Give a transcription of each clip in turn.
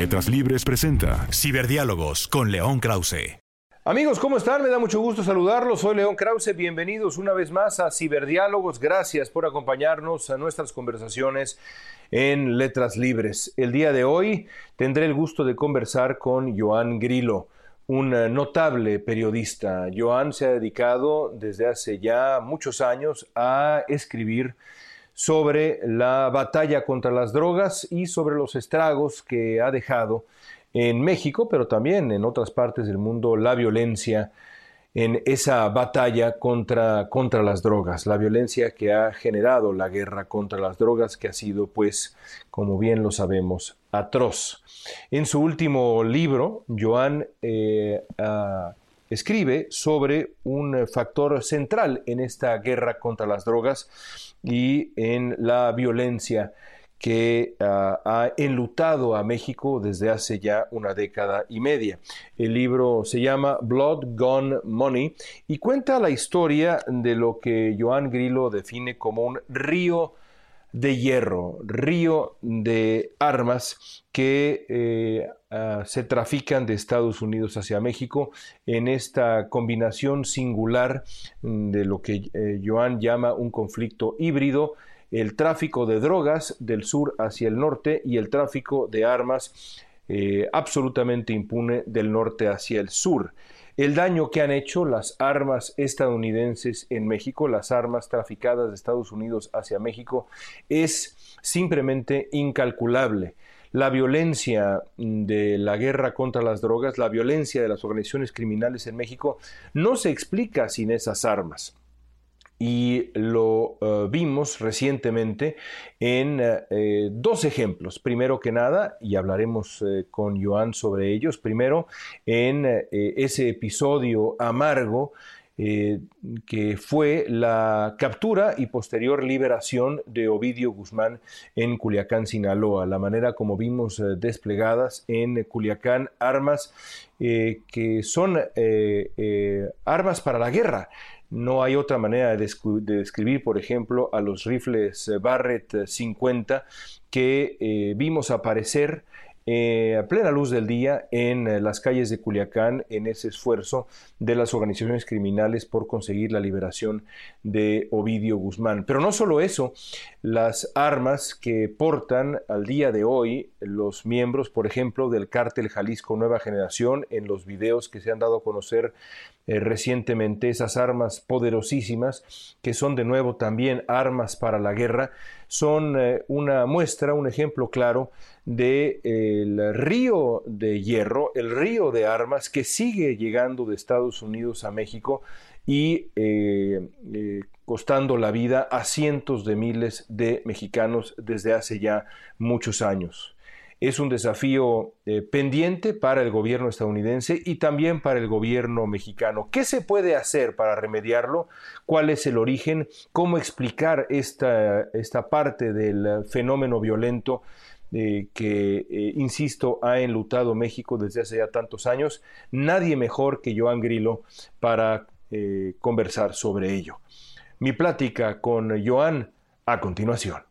Letras Libres presenta Ciberdiálogos con León Krause. Amigos, ¿cómo están? Me da mucho gusto saludarlos. Soy León Krause. Bienvenidos una vez más a Ciberdiálogos. Gracias por acompañarnos a nuestras conversaciones en Letras Libres. El día de hoy tendré el gusto de conversar con Joan Grillo, un notable periodista. Joan se ha dedicado desde hace ya muchos años a escribir sobre la batalla contra las drogas y sobre los estragos que ha dejado en México, pero también en otras partes del mundo, la violencia en esa batalla contra, contra las drogas, la violencia que ha generado la guerra contra las drogas, que ha sido, pues, como bien lo sabemos, atroz. En su último libro, Joan eh, ah, escribe sobre un factor central en esta guerra contra las drogas y en la violencia que ah, ha enlutado a México desde hace ya una década y media. El libro se llama Blood Gone Money y cuenta la historia de lo que Joan Grillo define como un río de hierro, río de armas que eh, ah, se trafican de Estados Unidos hacia México en esta combinación singular de lo que eh, Joan llama un conflicto híbrido el tráfico de drogas del sur hacia el norte y el tráfico de armas eh, absolutamente impune del norte hacia el sur. El daño que han hecho las armas estadounidenses en México, las armas traficadas de Estados Unidos hacia México, es simplemente incalculable. La violencia de la guerra contra las drogas, la violencia de las organizaciones criminales en México, no se explica sin esas armas y lo eh, vimos recientemente en eh, dos ejemplos. Primero que nada, y hablaremos eh, con Joan sobre ellos, primero en ese episodio amargo que fue la captura y posterior liberación de Ovidio Guzmán en Culiacán, Sinaloa, la manera como vimos desplegadas en Culiacán armas que son armas para la guerra. No hay otra manera de, describir, por ejemplo, a los rifles eh, Barrett 50 eh, que eh, vimos aparecer a plena luz del día en las calles de Culiacán en ese esfuerzo de las organizaciones criminales por conseguir la liberación de Ovidio Guzmán. Pero no solo eso, las armas que portan al día de hoy los miembros, por ejemplo, del cártel Jalisco Nueva Generación en los videos que se han dado a conocer eh, recientemente, esas armas poderosísimas, que son de nuevo también armas para la guerra, son eh, una muestra, un ejemplo claro del de, río de hierro, el río de armas que sigue llegando de Estados Unidos a México y eh, costando la vida a cientos de miles de mexicanos desde hace ya muchos años es un desafío eh, pendiente para el gobierno estadounidense y también para el gobierno mexicano. ¿Qué se puede hacer para remediarlo? ¿Cuál es el origen? ¿Cómo explicar esta, esta parte del fenómeno violento eh, que, eh, insisto, ha enlutado México desde hace ya tantos años? Nadie mejor que Joan Grillo para conversar sobre ello. Mi plática con Joan a continuación.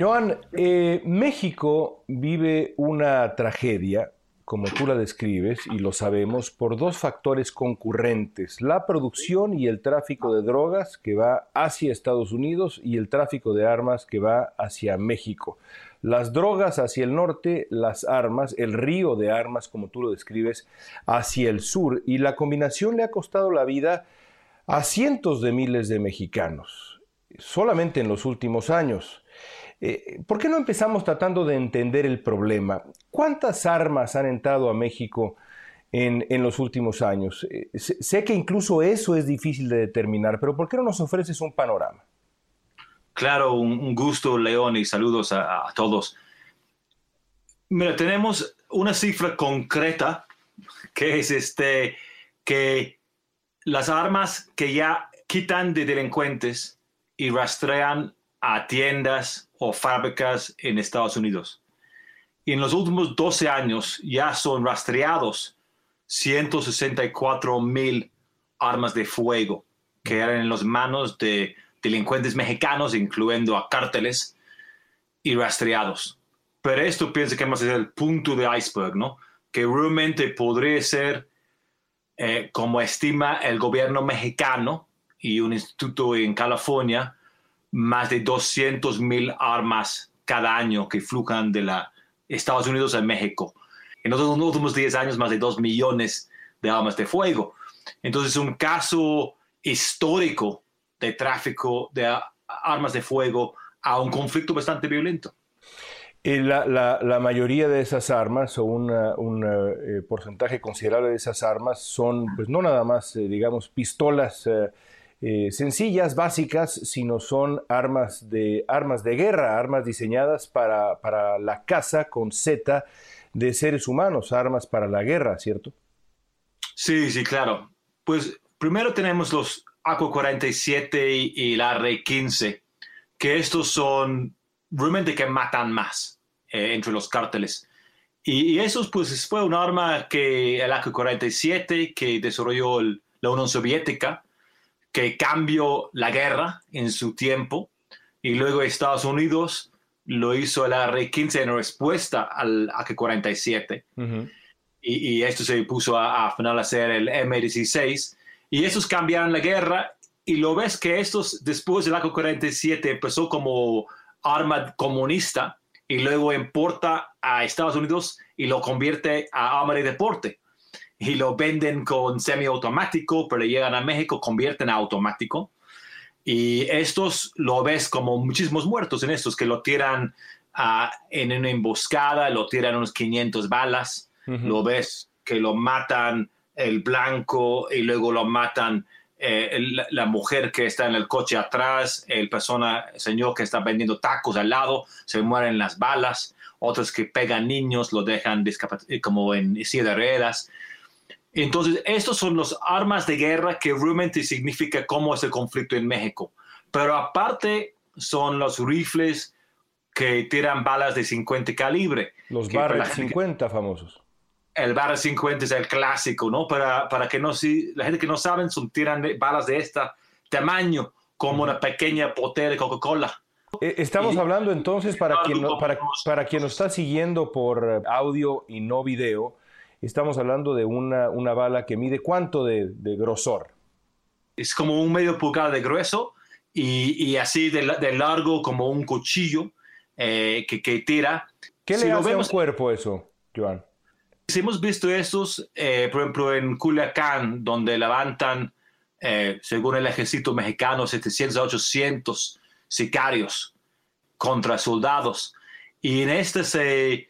Joan, eh, México vive una tragedia, como tú la describes, y lo sabemos, por dos factores concurrentes, la producción y el tráfico de drogas que va hacia Estados Unidos y el tráfico de armas que va hacia México. Las drogas hacia el norte, las armas, el río de armas, como tú lo describes, hacia el sur, y la combinación le ha costado la vida a cientos de miles de mexicanos, solamente en los últimos años. Eh, ¿Por qué no empezamos tratando de entender el problema? ¿Cuántas armas han entrado a México en, en los últimos años. Eh, sé que incluso eso es difícil de determinar, pero ¿por qué no nos ofreces un panorama? Claro, un, gusto, León, y saludos a, a, todos. Mira, tenemos una cifra concreta que es este, que las armas que ya quitan de delincuentes y rastrean a tiendas o fábricas en Estados Unidos. Y en los últimos 12 años ya son rastreados 164 mil armas de fuego que eran en las manos de delincuentes mexicanos, incluyendo a cárteles, y rastreados. Pero esto pienso que más es el punto de iceberg, ¿no? Que realmente podría ser, eh, como estima el gobierno mexicano y un instituto en California, más de 200 mil armas cada año que flujan de la Estados Unidos a México. En los últimos 10 años, más de 2 millones de armas de fuego. Entonces, un caso histórico de tráfico de armas de fuego a un conflicto bastante violento. La, la, la, mayoría de esas armas o un eh, porcentaje considerable de esas armas son, pues no nada más, eh, digamos, pistolas eh, sencillas, básicas, sino son armas de, armas de guerra, armas diseñadas para, para la caza con Z de seres humanos, armas para la guerra, ¿cierto? Sí, sí, claro. Pues primero tenemos los AK-47 y, la R-15, que estos son realmente que matan más eh, entre los cárteles. Y, y, esos, pues, fue un arma que el AK-47 que desarrolló la Unión Soviética, que cambió la guerra en su tiempo, y luego Estados Unidos lo hizo el R-15 en respuesta al AK-47. y, y, esto se puso a, a final a hacer el M-16 y esos cambiaron la guerra y lo ves que estos, después del AK-47, empezó como arma comunista y luego importa a Estados Unidos y lo convierte a arma de deporte. Y lo venden con semiautomático, pero llegan a México, convierten a automático. Y estos lo ves como muchísimos muertos en estos que lo tiran uh, en una emboscada, lo tiran unos 500 balas, uh -huh. lo ves que lo matan el blanco y luego lo matan eh, el, la mujer que está en el coche atrás, el persona, el señor que está vendiendo tacos al lado, se mueren las balas, otros que pegan niños, lo dejan como en silla de ruedas. Entonces, estos son los armas de guerra que realmente significa cómo es el conflicto en México. Pero aparte son los rifles que tiran balas de 50 calibre. Los barras 50 que... famosos el barra 50 es el clásico, ¿no? Para, para que no, si la gente que no saben, son tiran balas de este tamaño, como una pequeña botella de Coca-Cola. Estamos y, hablando entonces, para quien, no, para, para quien nos está siguiendo por audio y no video, estamos hablando de una, una bala que mide cuánto de, de, grosor. Es como un medio pulgada de grueso y, y así de, de, largo como un cuchillo eh, que, que, tira. ¿Qué si le hace vemos, a un cuerpo eso, Joan? Si hemos visto estos, eh, por ejemplo, en Culiacán, donde levantan, eh, según el ejército mexicano, 700 a 800 sicarios contra soldados. Y en este se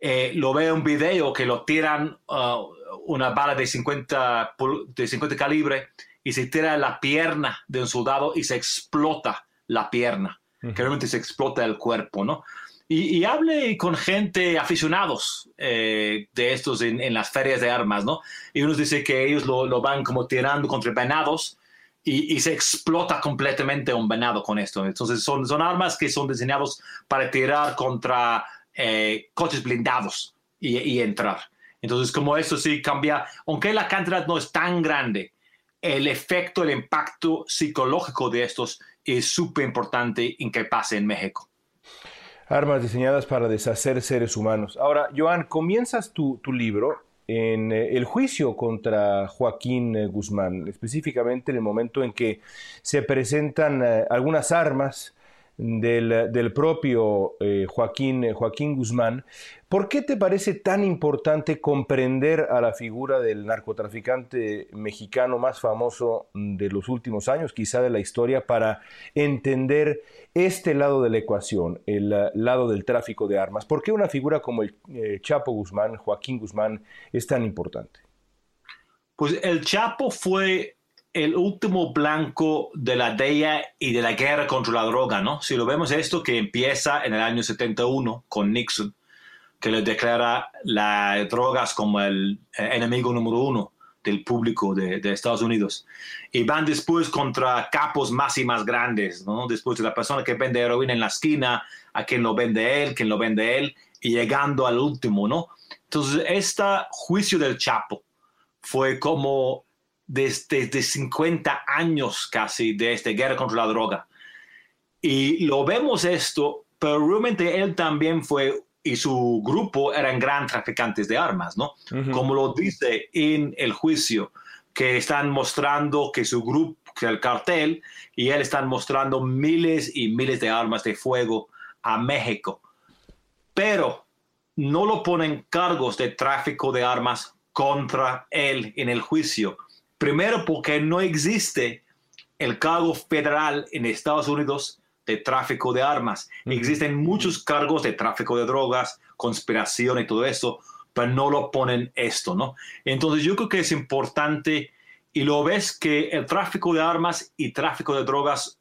eh, lo veo un video que lo tiran uh, una bala de 50, de 50 calibre y se tira la pierna de un soldado y se explota la pierna, uh -huh. que realmente se explota el cuerpo, ¿no? Y, y, hable con gente aficionados eh, de estos en, en, las ferias de armas, ¿no? Y unos dicen que ellos lo, lo van como tirando contra venados y, y, se explota completamente un venado con esto. Entonces son, son armas que son diseñados para tirar contra eh, coches blindados y, entrar. Entonces como esto sí cambia, aunque la cantidad no es tan grande, el efecto, el impacto psicológico de estos es súper importante en que pase en México armas diseñadas para deshacer seres humanos. Ahora, Joan, comienzas tu, libro en eh, el juicio contra Joaquín eh, Guzmán, específicamente en el momento en que se presentan algunas armas del, del propio eh, Joaquín, eh, Joaquín Guzmán. ¿Por qué te parece tan importante comprender a la figura del narcotraficante mexicano más famoso de los últimos años, quizá de la historia, para entender este lado de la ecuación, el uh, lado del tráfico de armas? ¿Por qué una figura como el eh, Chapo Guzmán, Joaquín Guzmán, es tan importante? Pues el Chapo fue el último blanco de la DEA y de la guerra contra la droga, ¿no? Si lo vemos esto que empieza en el año 71 con Nixon, que le declara las drogas como el enemigo número uno del público de, Estados Unidos. Y van después contra capos más y más grandes, ¿no? Después de la persona que vende heroína en la esquina, a quien lo vende él, quien lo vende él, y llegando al último, ¿no? Entonces, este juicio del Chapo fue como desde, desde 50 años casi de esta guerra contra la droga. Y lo vemos esto, pero realmente él también fue y su grupo eran gran traficantes de armas, ¿no? Como lo dice en el juicio, que están mostrando que su grupo, que el cartel, y él están mostrando miles y miles de armas de fuego a México. Pero no lo ponen cargos de tráfico de armas contra él en el juicio. Primero porque no existe el cargo federal en Estados Unidos de tráfico de armas. Existen muchos cargos de tráfico de drogas, conspiración y todo eso, pero no lo ponen esto, ¿no? Entonces yo creo que es importante y lo ves que el tráfico de armas y tráfico de drogas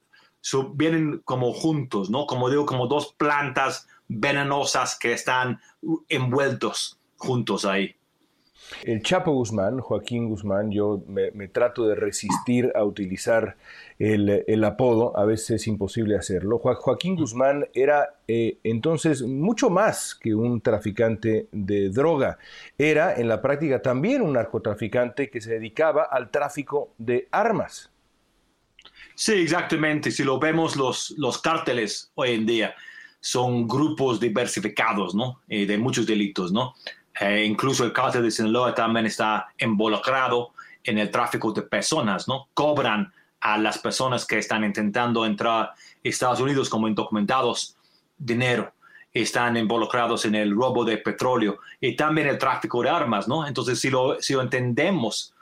vienen como juntos, ¿no? Como digo, como dos plantas venenosas que están envueltos juntos ahí. El Chapo Guzmán, Joaquín Guzmán, yo me, trato de resistir a utilizar el, apodo, a veces es imposible hacerlo. Joaquín Guzmán era eh, entonces mucho más que un traficante de droga, era en la práctica también un narcotraficante que se dedicaba al tráfico de armas. Sí, exactamente. Si lo vemos, los, los cárteles hoy en día son grupos diversificados, ¿no? Eh, de muchos delitos, ¿no? Eh, incluso el cártel de Sinaloa también está involucrado en el tráfico de personas, ¿no? Cobran a las personas que están intentando entrar a Estados Unidos como indocumentados dinero. Están involucrados en el robo de petróleo y también el tráfico de armas, ¿no? Entonces, si lo, si lo entendemos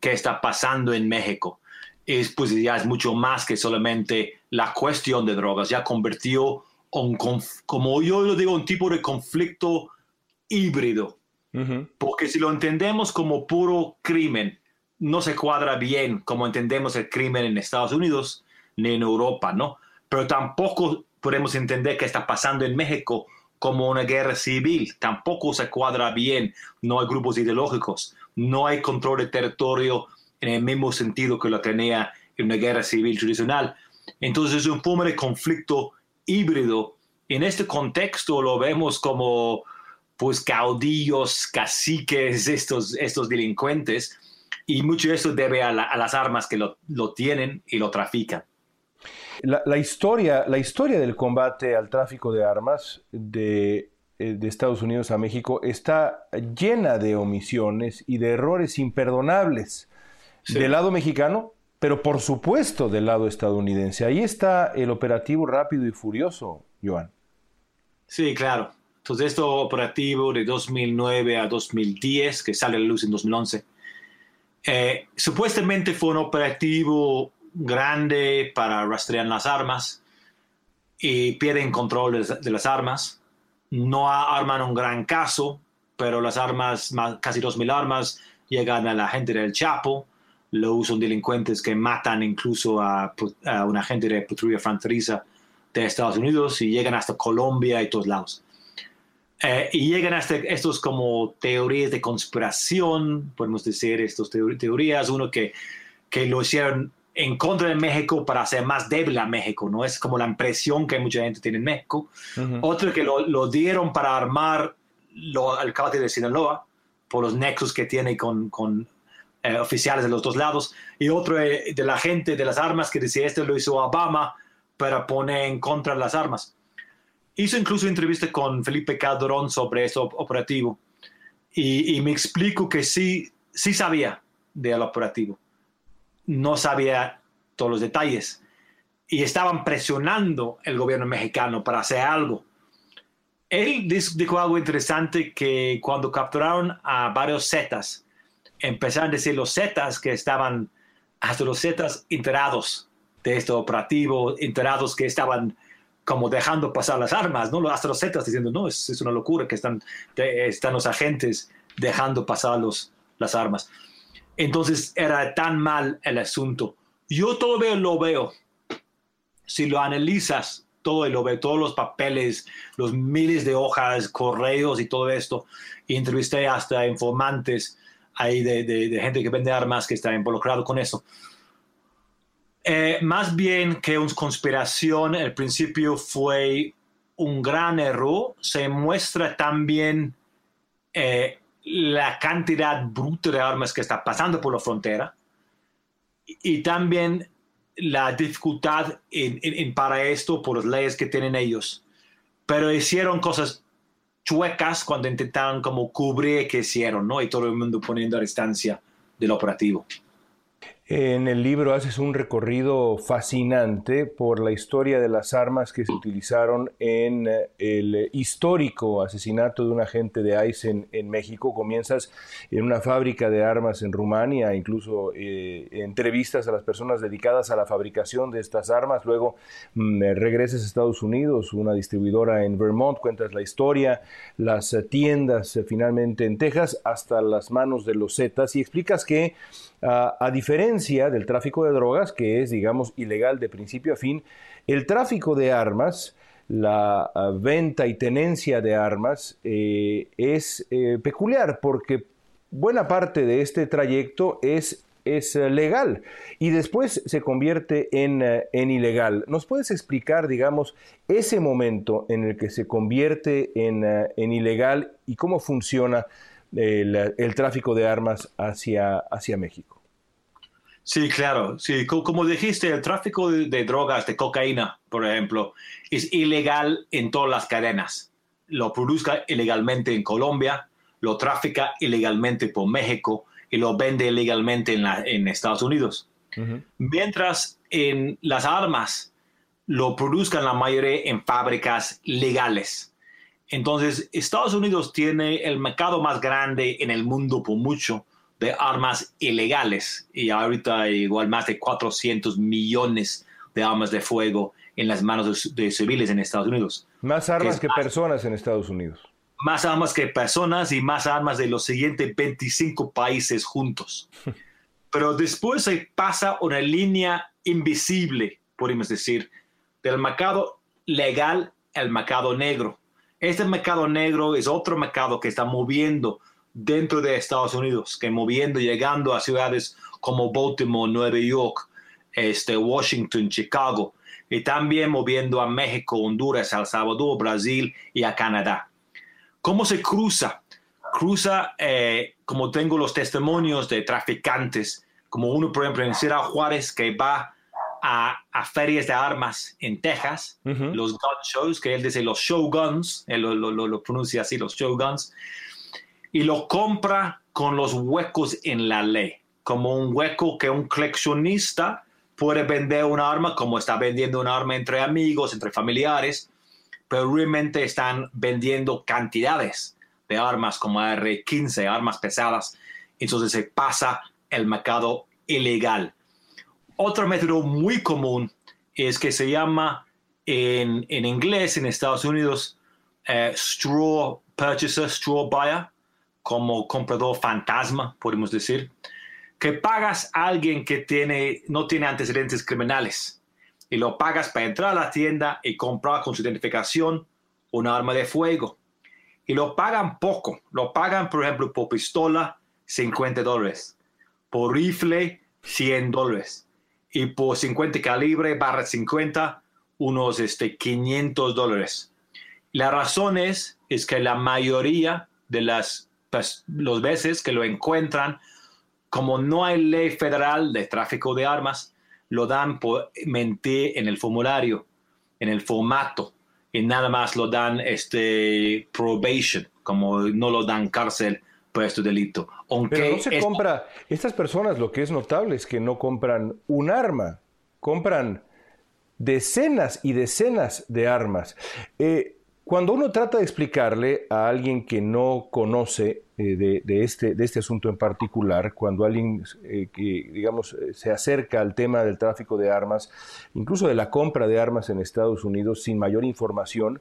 qué está pasando en México, es, pues ya es mucho más que solamente la cuestión de drogas. Ya convirtió, un, como yo lo digo, un tipo de conflicto híbrido. Porque si lo entendemos como puro crimen, no se cuadra bien como entendemos el crimen en Estados Unidos ni en Europa, ¿no? Pero tampoco podemos entender qué está pasando en México como una guerra civil. Tampoco se cuadra bien. No hay grupos ideológicos. No hay control de territorio en el mismo sentido que lo tenía en una guerra civil tradicional. Entonces es un forma de conflicto híbrido. En este contexto lo vemos como pues caudillos, caciques, estos, estos delincuentes, y mucho de eso debe a, las armas que lo, tienen y lo trafican. La, historia, la historia del combate al tráfico de armas de, eh, de, Estados Unidos a México está llena de omisiones y de errores imperdonables del lado mexicano, pero por supuesto del lado estadounidense. Ahí está el operativo rápido y furioso, Joan. Sí, claro. Entonces, esto operativo de 2009 a 2010, que sale a la luz en 2011, eh, supuestamente fue un operativo grande para rastrear las armas y pierden control de, las armas. No arman un gran caso, pero las armas, casi 2.000 armas, llegan a la gente del Chapo, lo usan delincuentes que matan incluso a, a un agente de patrulla fronteriza de Estados Unidos y llegan hasta Colombia y todos lados. Eh, y llegan hasta estos como teorías de conspiración, podemos decir, estas teorías, uno que, que lo hicieron en contra de México para hacer más débil a México, ¿no? Es como la impresión que mucha gente tiene en México. Otro que lo, lo, dieron para armar lo, el cártel de Sinaloa, por los nexos que tiene con, con eh, oficiales de los dos lados. Y otro de la gente de las armas que decía, este lo hizo Obama para poner en contra las armas hizo incluso entrevista con Felipe Calderón sobre ese operativo. Y, me explico que sí, sí sabía del operativo, no sabía todos los detalles. Y estaban presionando el gobierno mexicano para hacer algo. Él dijo algo interesante que cuando capturaron a varios Zetas, empezaron a decir los Zetas que estaban, hasta los Zetas enterados de este operativo, enterados que estaban como dejando pasar las armas, ¿no? Hasta los Zetas diciendo, no, es, es, una locura que están, están los agentes dejando pasar los, las armas. Entonces era tan mal el asunto. Yo todavía lo veo. Si lo analizas, todo y lo veo, todos los papeles, los miles de hojas, correos y todo esto. Y entrevisté hasta informantes ahí de, de, gente que vende armas que está involucrado con eso. Eh, más bien que una conspiración, el principio fue un gran error. Se muestra también eh, la cantidad bruta de armas que está pasando por la frontera y, también la dificultad en, para esto por las leyes que tienen ellos. Pero hicieron cosas chuecas cuando intentaron como cubrir que hicieron, ¿no? Y todo el mundo poniendo a distancia del operativo. En el libro haces un recorrido fascinante por la historia de las armas que se utilizaron en eh, el histórico asesinato de un agente de ICE en, México. Comienzas en una fábrica de armas en Rumania, incluso eh, entrevistas a las personas dedicadas a la fabricación de estas armas. Luego mm, regresas a Estados Unidos, una distribuidora en Vermont, cuentas la historia, las tiendas eh, finalmente en Texas, hasta las manos de los Zetas y explicas que a diferencia del tráfico de drogas, que es, digamos, ilegal de principio a fin, el tráfico de armas, la venta y tenencia de armas, eh, es eh, peculiar porque buena parte de este trayecto es, es eh, legal y después se convierte en, en, ilegal. ¿Nos puedes explicar, digamos, ese momento en el que se convierte en, en ilegal y cómo funciona el, el tráfico de armas hacia, hacia México? Sí, claro. Sí, como dijiste, el tráfico de, drogas, de cocaína, por ejemplo, es ilegal en todas las cadenas. Lo produzca ilegalmente en Colombia, lo trafica ilegalmente por México y lo vende ilegalmente en, en Estados Unidos. Mientras en las armas lo produzcan la mayoría en fábricas legales. Entonces, Estados Unidos tiene el mercado más grande en el mundo por mucho de armas ilegales y ahorita hay igual más de 400 millones de armas de fuego en las manos de, civiles en Estados Unidos. Más armas que, personas en Estados Unidos. Más armas que personas y más armas de los siguientes 25 países juntos. Pero después se pasa una línea invisible, podemos decir, del mercado legal al mercado negro. Este mercado negro es otro mercado que está moviendo dentro de Estados Unidos, que moviendo, llegando a ciudades como Baltimore, Nueva York, este, Washington, Chicago, y también moviendo a México, Honduras, El Salvador, Brasil y a Canadá. ¿Cómo se cruza? Cruza, eh, como tengo los testimonios de traficantes, como uno, por ejemplo, en Ciudad Juárez, que va a, ferias de armas en Texas, los gun shows, que él dice los show guns, él lo, lo, lo pronuncia así, los show guns, y lo compra con los huecos en la ley, como un hueco que un coleccionista puede vender un arma como está vendiendo un arma entre amigos, entre familiares, pero realmente están vendiendo cantidades de armas como R15, armas pesadas, entonces se pasa el mercado ilegal. Otro método muy común es que se llama en, en inglés en Estados Unidos eh, straw purchaser, straw buyer, como comprador fantasma, podemos decir, que pagas a alguien que tiene, no tiene antecedentes criminales y lo pagas para entrar a la tienda y comprar con su identificación un arma de fuego. Y lo pagan poco, lo pagan, por ejemplo, por pistola, 50 dólares, por rifle, 100 dólares, y por 50 calibre barra 50, unos este, 500 dólares. La razón es, es que la mayoría de las pues, los veces que lo encuentran, como no hay ley federal de tráfico de armas, lo dan por mentir en el formulario, en el formato, y nada más lo dan este probation, como no lo dan cárcel por este delito. Aunque Pero no se compra, estas personas lo que es notable es que no compran un arma, compran decenas y decenas de armas. Eh, cuando uno trata de explicarle a alguien que no conoce eh, de, este, de este asunto en particular, cuando alguien eh, que, digamos, eh, se acerca al tema del tráfico de armas, incluso de la compra de armas en Estados Unidos sin mayor información,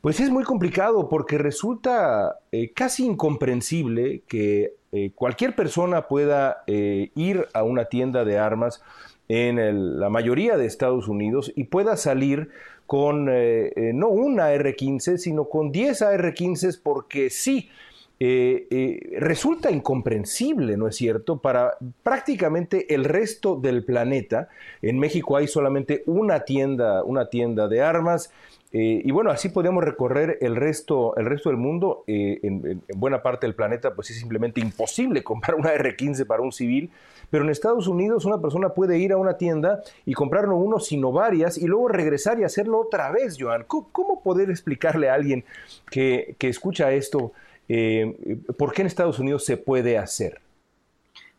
Pues es muy complicado porque resulta casi incomprensible que cualquier persona pueda ir a una tienda de armas en la mayoría de Estados Unidos y pueda salir con no una R-15, sino con 10 AR-15 porque sí. resulta incomprensible, ¿no es cierto? Para prácticamente el resto del planeta, en México hay solamente una tienda, una tienda de armas eh, y bueno, así podemos recorrer el resto, el resto del mundo. Eh, en, buena parte del planeta, pues es simplemente imposible comprar una R15 para un civil. Pero en Estados Unidos una persona puede ir a una tienda y comprarlo uno, sino varias, y luego regresar y hacerlo otra vez, Joan. ¿Cómo, poder explicarle a alguien que, escucha esto eh, por qué en Estados Unidos se puede hacer?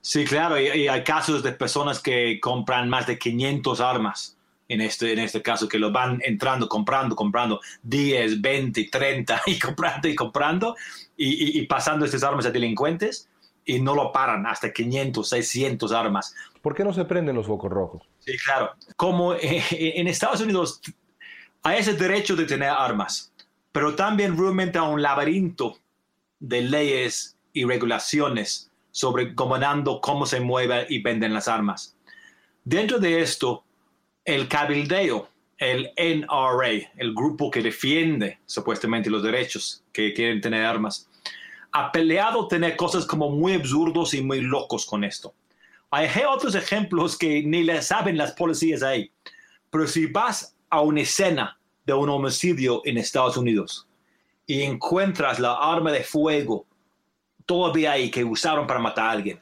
Sí, claro, y hay casos de personas que compran más de 500 armas en este, en este caso, que lo van entrando, comprando, comprando 10, 20, 30 y comprando y comprando y, pasando estas armas a delincuentes y no lo paran hasta 500, 600 armas. ¿Por qué no se prenden los focos rojos? Sí, claro. Como eh, en Estados Unidos hay ese derecho de tener armas, pero también realmente hay un laberinto de leyes y regulaciones sobre comandando cómo se mueven y venden las armas. Dentro de esto, el cabildeo, el NRA, el grupo que defiende supuestamente los derechos que quieren tener armas, ha peleado tener cosas como muy absurdos y muy locos con esto. Hay otros ejemplos que ni le saben las policías ahí, pero si vas a una escena de un homicidio en Estados Unidos y encuentras la arma de fuego todavía ahí que usaron para matar a alguien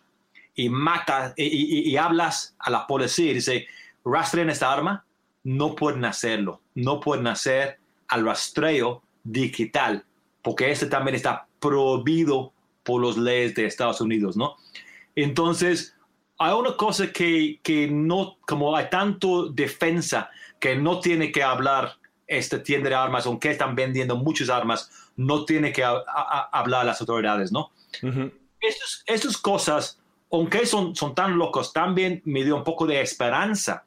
y mata y, y hablas a la policía y dice rastrean esta arma, no pueden hacerlo. No pueden hacer al rastreo digital, porque este también está prohibido por las leyes de Estados Unidos, ¿no? Entonces, hay una cosa que, que no, como hay tanto defensa que no tiene que hablar esta tienda de armas, aunque están vendiendo muchas armas, no tiene que hablar a las autoridades, ¿no? estas, cosas, aunque son, son tan locos, también me dio un poco de esperanza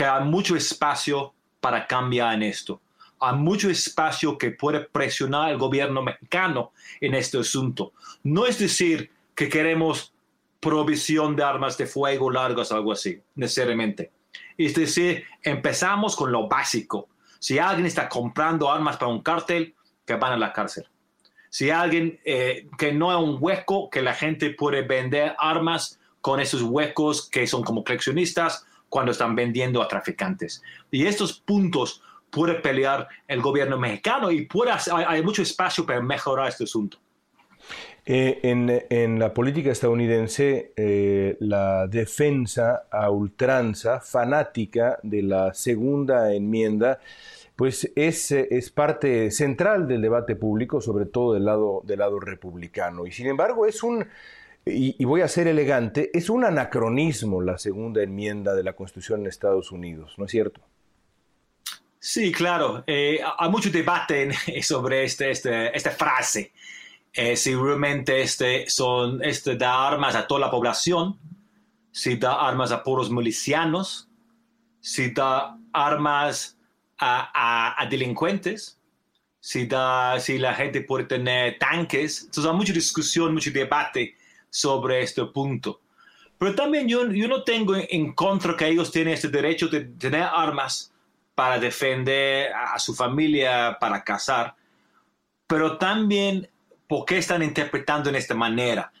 que hay mucho espacio para cambiar en esto. Hay mucho espacio que puede presionar al gobierno mexicano en este asunto. No es decir que queremos provisión de armas de fuego largas algo así, necesariamente. Es decir, empezamos con lo básico. Si alguien está comprando armas para un cártel, que van a la cárcel. Si alguien eh, que no es un hueco, que la gente puede vender armas con esos huecos que son como coleccionistas cuando están vendiendo a traficantes. Y estos puntos puede pelear el gobierno mexicano y puede, hay, mucho espacio para mejorar este asunto. Eh, en, la política estadounidense, eh, la defensa a ultranza fanática de la segunda enmienda, pues es, es, parte central del debate público, sobre todo del lado, del lado republicano. Y sin embargo, es un, y, voy a ser elegante, es un anacronismo la segunda enmienda de la Constitución en Estados Unidos, ¿no es cierto? Sí, claro. Eh, hay mucho debate sobre este, este, esta frase. Eh, si realmente este, son, este da armas a toda la población, si da armas a puros milicianos, si da armas a, a, delincuentes, si, da, si la gente puede tener tanques. Entonces hay mucha discusión, mucho debate sobre este punto. Pero también yo, yo no tengo en contra que ellos tienen este derecho de tener armas para defender a, su familia, para cazar, pero también por qué están interpretando en esta manera.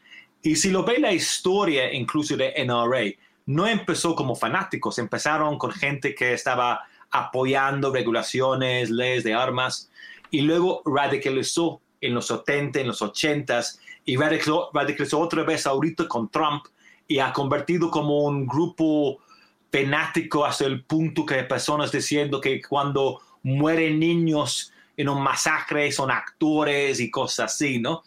Y si lo ve la historia incluso de NRA, no empezó como fanáticos, empezaron con gente que estaba apoyando regulaciones, leyes de armas, y luego radicalizó en los 70, en los 80 y radicalizó, otra vez ahorita con Trump y ha convertido como un grupo penático hasta el punto que hay personas diciendo que cuando mueren niños en un masacre son actores y cosas así, ¿no?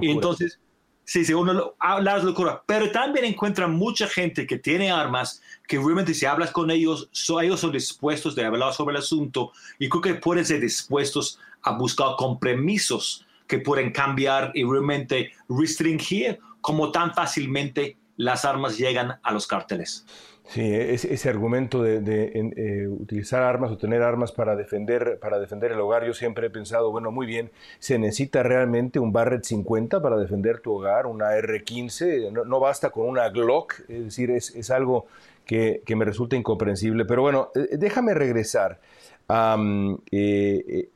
Y entonces, sí, sí, uno habla de locura, pero también encuentra mucha gente que tiene armas que realmente si hablas con ellos, ellos son dispuestos de hablar sobre el asunto y creo que pueden ser dispuestos a buscar compromisos que pueden cambiar y realmente restringir como tan fácilmente las armas llegan a los cárteles. Sí, ese, argumento de, eh, utilizar armas o tener armas para defender, para defender el hogar, yo siempre he pensado, bueno, muy bien, ¿se necesita realmente un Barrett 50 para defender tu hogar, una R15? No, basta con una Glock, es decir, es, algo que, me resulta incomprensible. Pero bueno, eh, déjame regresar eh,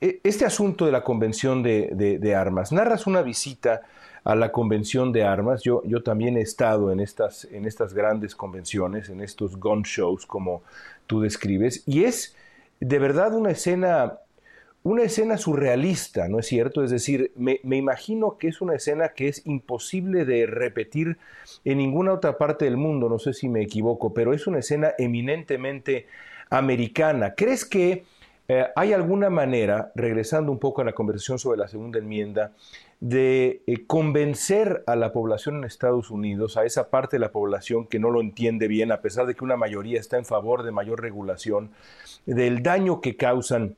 este asunto de la convención de armas. Narras una visita a la convención de armas. Yo, yo también he estado en estas, en estas grandes convenciones, en estos gun shows, como tú describes, y es de verdad una escena, una escena surrealista, ¿no es cierto? Es decir, me, me imagino que es una escena que es imposible de repetir en ninguna otra parte del mundo, no sé si me equivoco, pero es una escena eminentemente americana. ¿Crees que eh, hay alguna manera, regresando un poco a la conversación sobre la segunda enmienda, de eh, convencer a la población en Estados Unidos, a esa parte de la población que no lo entiende bien, a pesar de que una mayoría está en favor de mayor regulación, del daño que causan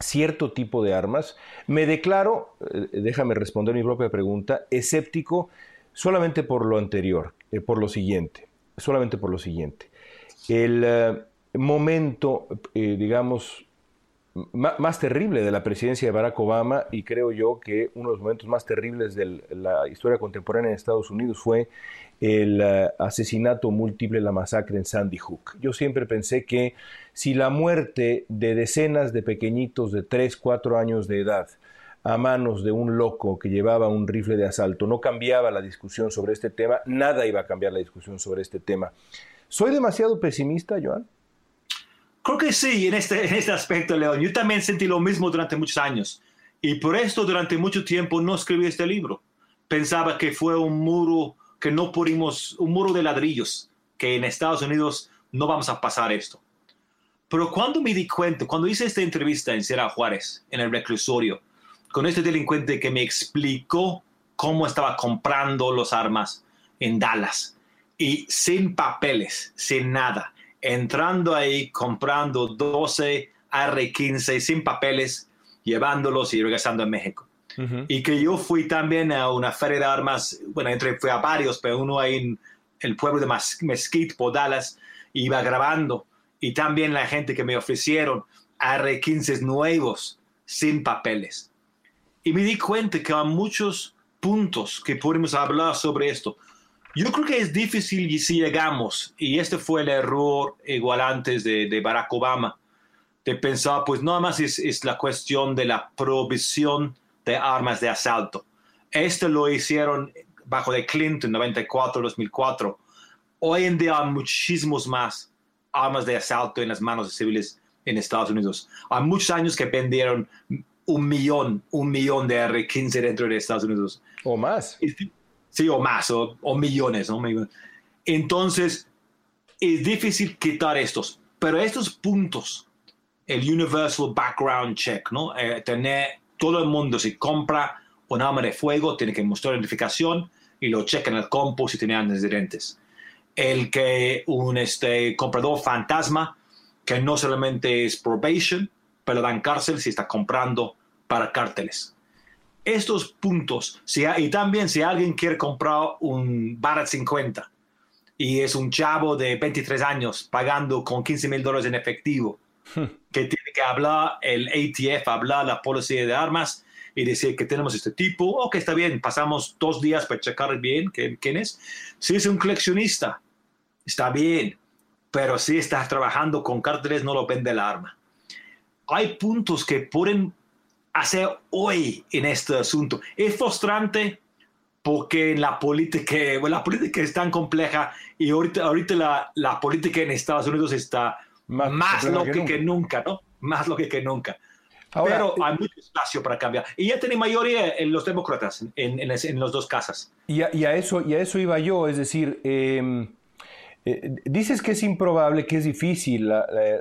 cierto tipo de armas. Me declaro, eh, déjame responder mi propia pregunta, escéptico solamente por lo anterior, por lo siguiente, solamente por lo siguiente. El momento, digamos, más terrible de la presidencia de Barack Obama y creo yo que uno de los momentos más terribles de la historia contemporánea en Estados Unidos fue el eh, asesinato múltiple, la masacre en Sandy Hook. Yo siempre pensé que si la muerte de decenas de pequeñitos de 3, 4 años de edad a manos de un loco que llevaba un rifle de asalto no cambiaba la discusión sobre este tema, nada iba a cambiar la discusión sobre este tema. ¿Soy demasiado pesimista, Joan? Creo que sí, en este, en este aspecto, León. Yo también sentí lo mismo durante muchos años. Y por esto, durante mucho tiempo, no escribí este libro. Pensaba que fue un muro que no pudimos, un muro de ladrillos, que en Estados Unidos no vamos a pasar esto. Pero cuando me di cuenta, cuando hice esta entrevista en Sierra Juárez, en el reclusorio, con este delincuente que me explicó cómo estaba comprando las armas en Dallas y sin papeles, sin nada, entrando ahí, comprando 12 R15 sin papeles, llevándolos y regresando a México. Y que yo fui también a una feria de armas, bueno, entre, fui a varios, pero uno ahí en el pueblo de Mesquite, por Dallas, iba grabando. Y también la gente que me ofrecieron R15 nuevos, sin papeles. Y me di cuenta que hay muchos puntos que podemos hablar sobre esto. Yo creo que es difícil y si llegamos, y este fue el error igual antes de, de Barack Obama, de pensar, pues nada más es, es, la cuestión de la provisión de armas de asalto. Esto lo hicieron bajo de Clinton, 94-2004. Hoy en día hay muchísimos más armas de asalto en las manos de civiles en Estados Unidos. Hay muchos años que vendieron un millón, un millón de R-15 dentro de Estados Unidos. O más. Sí, o más, o, millones, ¿no? Entonces, es difícil quitar estos, pero estos puntos, el universal background check, ¿no? Eh, tener todo el mundo, si compra un arma de fuego, tiene que mostrar identificación y lo checa en el compu si tiene antecedentes. El que un este, comprador fantasma, que no solamente es probation, pero dan cárcel si está comprando para cárteles estos puntos, si, y también si alguien quiere comprar un Barrett 50 y es un chavo de 23 años pagando con 15 mil dólares en efectivo, hmm. que tiene que hablar el ATF, hablar la policía de armas y decir que tenemos este tipo, o que está bien, pasamos dos días para checar bien quién es. Si es un coleccionista, está bien, pero si estás trabajando con cárteles, no lo vende el arma. Hay puntos que pueden hacer hoy en este asunto. Es frustrante porque la política, la política es tan compleja y ahorita, ahorita la, la política en Estados Unidos está más, más lógica que, nunca, ¿no? Más lógica que nunca. Pero hay mucho espacio para cambiar. Y ya tiene mayoría en los demócratas en, en, en las dos casas. Y a, y a, eso, y a eso iba yo, es decir, eh, eh, dices que es improbable, que es difícil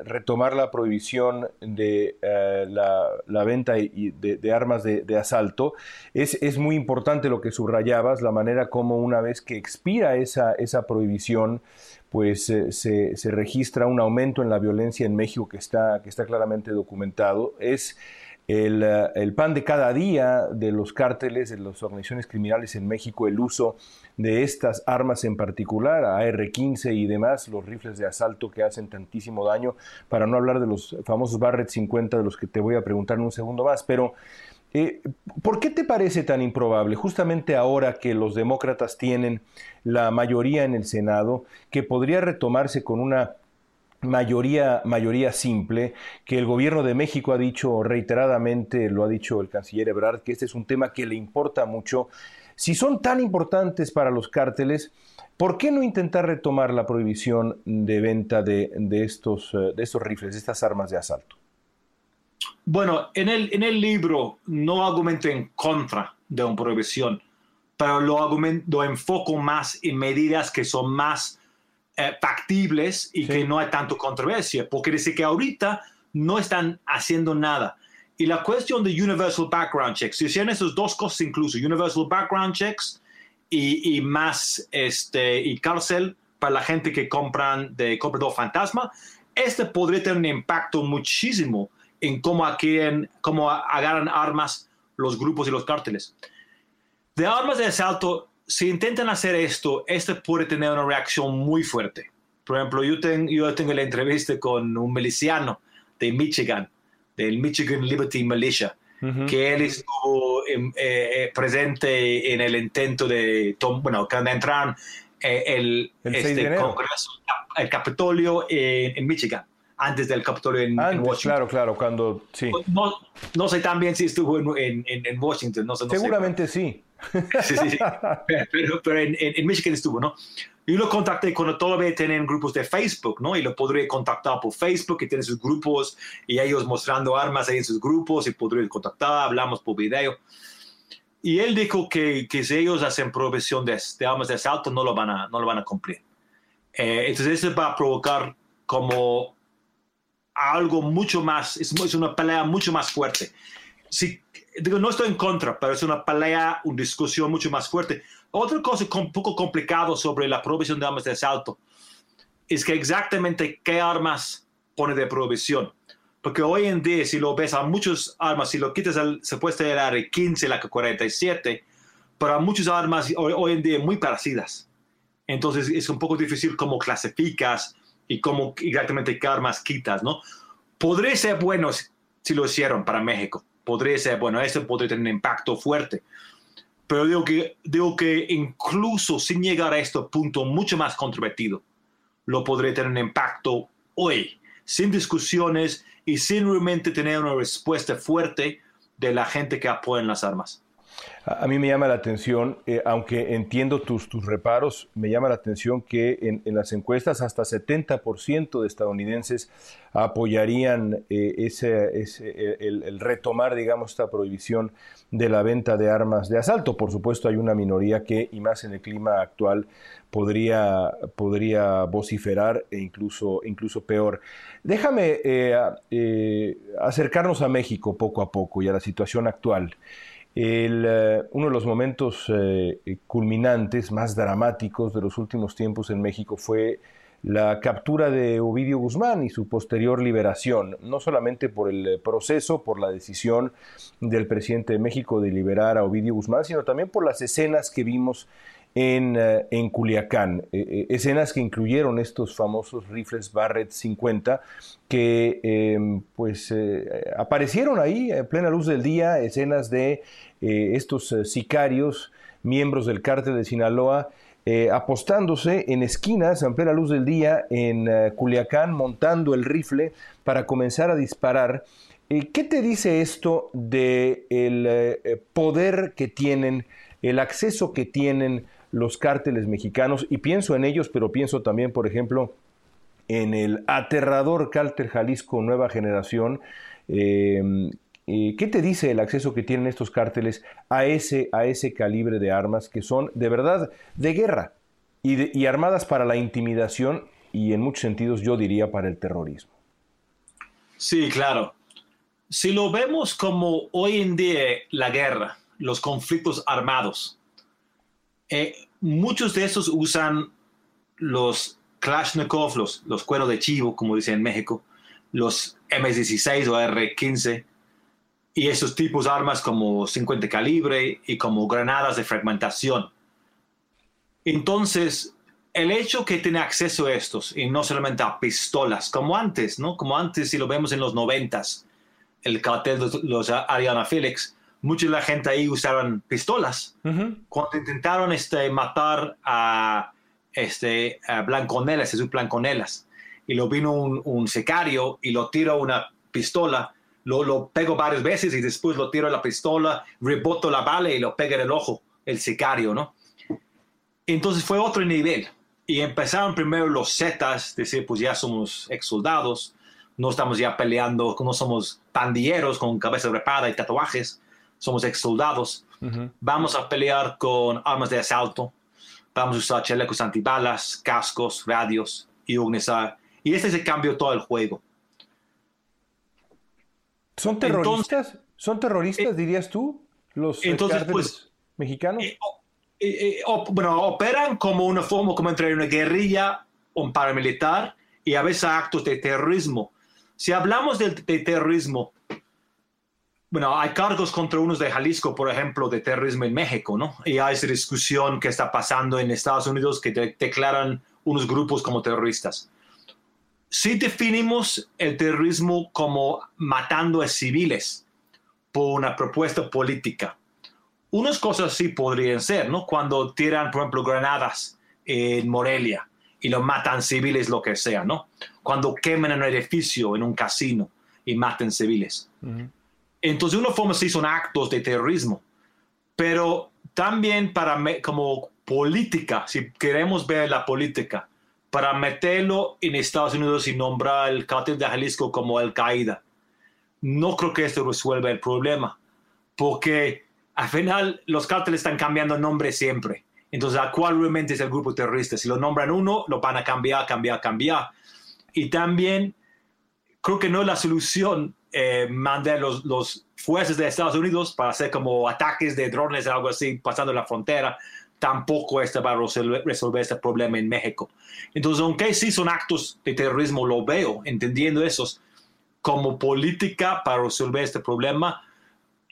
retomar la prohibición de eh, la, venta de, armas de, asalto. Es, muy importante lo que subrayabas, la manera como una vez que expira esa, esa prohibición, pues eh, se, registra un aumento en la violencia en México que está, que está claramente documentado. Es el, eh, el, pan de cada día de los cárteles, de las organizaciones criminales en México, el uso de estas armas en particular, AR-15 y demás, los rifles de asalto que hacen tantísimo daño, para no hablar de los famosos Barrett 50 de los que te voy a preguntar en un segundo más, pero eh, ¿por qué te parece tan improbable, justamente ahora que los demócratas tienen la mayoría en el Senado, que podría retomarse con una mayoría, mayoría simple, que el gobierno de México ha dicho reiteradamente, lo ha dicho el canciller Ebrard, que este es un tema que le importa mucho. Si son tan importantes para los cárteles, ¿por qué no intentar retomar la prohibición de venta de, estos, eh, de estos rifles, de estas armas de asalto? Bueno, en el, en el libro no argumento en contra de una prohibición, pero lo, argumento, lo enfoco más en medidas que son más eh, factibles y que no hay tanto controversia, porque dice que ahorita no están haciendo nada. Y la cuestión de Universal Background Checks, si hicieran esas dos cosas incluso, Universal Background Checks y, y, más este, y cárcel para la gente que compran de comprador fantasma, este podría tener un impacto muchísimo en cómo adquieren, cómo agarran armas los grupos y los cárteles. De armas de asalto si intentan hacer esto, este puede tener una reacción muy fuerte. Por ejemplo, yo, yo tengo la entrevista con un miliciano de Michigan, del Michigan Liberty Militia, que él estuvo eh, eh, presente en el intento de, bueno, cuando entraron eh, el, este Congreso, el Capitolio en, Michigan antes del Capitolio en, Washington. Claro, claro, cuando sí. No, no sé también si estuvo en, en Washington. No sé, Seguramente sí. Sí, sí, sí. Pero, pero en, en, Michigan estuvo, ¿no? Yo lo contacté cuando todavía tienen grupos de Facebook, ¿no? Y lo podré contactar por Facebook, que tiene sus grupos, y ellos mostrando armas ahí en sus grupos, y podré contactar, hablamos por video. Y él dijo que, que si ellos hacen provisión de, de, armas de asalto, no lo van a, no lo van a cumplir. Eh, entonces eso va a provocar como algo mucho más, es, es una pelea mucho más fuerte. Si digo, no estoy en contra, pero es una pelea, una discusión mucho más fuerte. Otra cosa un poco complicado sobre la prohibición de armas de asalto es que exactamente qué armas pone de prohibición. Porque hoy en día, si lo ves a muchas armas, si lo quitas al supuesto el AR-15, la K-47, para muchas armas hoy, en día muy parecidas. Entonces es un poco difícil cómo clasificas y cómo exactamente qué armas quitas, ¿no? Podría ser bueno si lo hicieron para México podría ser, bueno, eso podría tener un impacto fuerte. Pero digo que, digo que incluso sin llegar a este punto mucho más controvertido, lo podría tener un impacto hoy, sin discusiones y sin realmente tener una respuesta fuerte de la gente que apoya en las armas. A mí me llama la atención, eh, aunque entiendo tus, tus reparos, me llama la atención que en, las encuestas hasta 70% de estadounidenses apoyarían eh, ese, ese el, retomar, digamos, esta prohibición de la venta de armas de asalto. Por supuesto, hay una minoría que, y más en el clima actual, podría, podría vociferar e incluso, incluso peor. Déjame eh, acercarnos a México poco a poco y a la situación actual. Eh, uno de los momentos eh, culminantes más dramáticos de los últimos tiempos en México fue la captura de Ovidio Guzmán y su posterior liberación, no solamente por el proceso, por la decisión del presidente de México de liberar a Ovidio Guzmán, sino también por las escenas que vimos en, eh, en Culiacán, eh, eh, escenas que incluyeron estos famosos rifles Barrett 50 que em, pues aparecieron ahí en plena luz del día, escenas de estos sicarios, miembros del cártel de Sinaloa, apostándose en esquinas en plena luz del día en Culiacán, montando el rifle para comenzar a disparar. ¿Qué te dice esto del el poder que tienen, el acceso que tienen los cárteles mexicanos, y pienso en ellos, pero pienso también, por ejemplo, en el aterrador cártel Jalisco Nueva Generación. Em, eh, ¿Qué te dice el acceso que tienen estos cárteles a ese, a ese calibre de armas que son de verdad de guerra y, y armadas para la intimidación y en muchos sentidos yo diría para el terrorismo? Sí, claro. Si lo vemos como hoy en día la guerra, los conflictos armados, eh, muchos de estos usan los Kalashnikov, los, los cueros de chivo, como dicen en México, los M16 o R15, y esos tipos de armas como 50 calibre y como granadas de fragmentación. Entonces, el hecho que tiene acceso a estos y no solamente a pistolas, como antes, ¿no? Como antes, si lo vemos en los noventas, el cartel de los Ariana Felix, mucha de la gente ahí usaban pistolas. Cuando intentaron este, matar a, este, a Blanconelas, Jesús Blanconelas, y lo vino un, un secario y lo tiró una pistola, lo, lo pego varias veces y después lo tiro a la pistola, reboto la bala y lo pega en el ojo, el sicario, ¿no? Entonces fue otro nivel. Y empezaron primero los Zetas, decir, pues ya somos ex soldados, no estamos ya peleando, no somos pandilleros con cabeza repada y tatuajes, somos ex soldados. Vamos a pelear con armas de asalto, vamos a usar chalecos antibalas, cascos, radios y organizar. Y este es el cambio todo el juego. ¿Son terroristas? ¿Son terroristas, eh, dirías tú? Los entonces, pues, mexicanos. Eh, eh, bueno, operan como una forma, como entre una guerrilla, un paramilitar y a veces actos de terrorismo. Si hablamos de, terrorismo, bueno, hay cargos contra unos de Jalisco, por ejemplo, de terrorismo en México, ¿no? Y hay esa discusión que está pasando en Estados Unidos que declaran unos grupos como terroristas. Si definimos el terrorismo como matando a civiles por una propuesta política, unas cosas sí podrían ser, ¿no? Cuando tiran, por ejemplo, granadas en Morelia y lo matan civiles, lo que sea, ¿no? Cuando queman un edificio en un casino y matan civiles. Entonces, de una forma sí son actos de terrorismo, pero también para como política, si queremos ver la política, para meterlo en Estados Unidos y nombrar el cártel de Jalisco como Al-Qaeda, no creo que esto resuelva el problema, porque al final los cárteles están cambiando nombre siempre. Entonces, ¿a cuál realmente es el grupo terrorista? Si lo nombran uno, lo van a cambiar, cambiar, cambiar. Y también creo que no es la solución eh, mandar los, los fuerzas de Estados Unidos para hacer como ataques de drones o algo así pasando la frontera. Tampoco este va a resolver, resolver este problema en México. Entonces, aunque sí son actos de terrorismo, lo veo, entendiendo esos, como política para resolver este problema,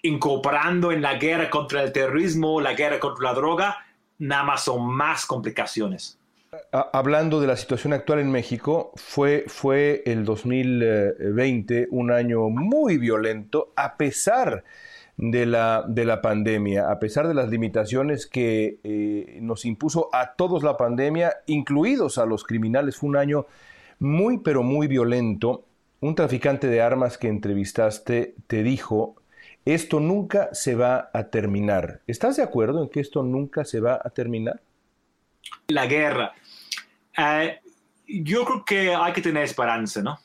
incorporando en la guerra contra el terrorismo, la guerra contra la droga, nada más son más complicaciones. Hablando de la situación actual en México, fue, fue el 2020 un año muy violento a pesar de la, de la pandemia, a pesar de las limitaciones que eh, nos impuso a todos la pandemia, incluidos a los criminales. Fue un año muy, pero muy violento. Un traficante de armas que entrevistaste te dijo esto nunca se va a terminar. ¿Estás de acuerdo en que esto nunca se va a terminar? La guerra. Eh, yo creo que hay que tener esperanza, ¿no?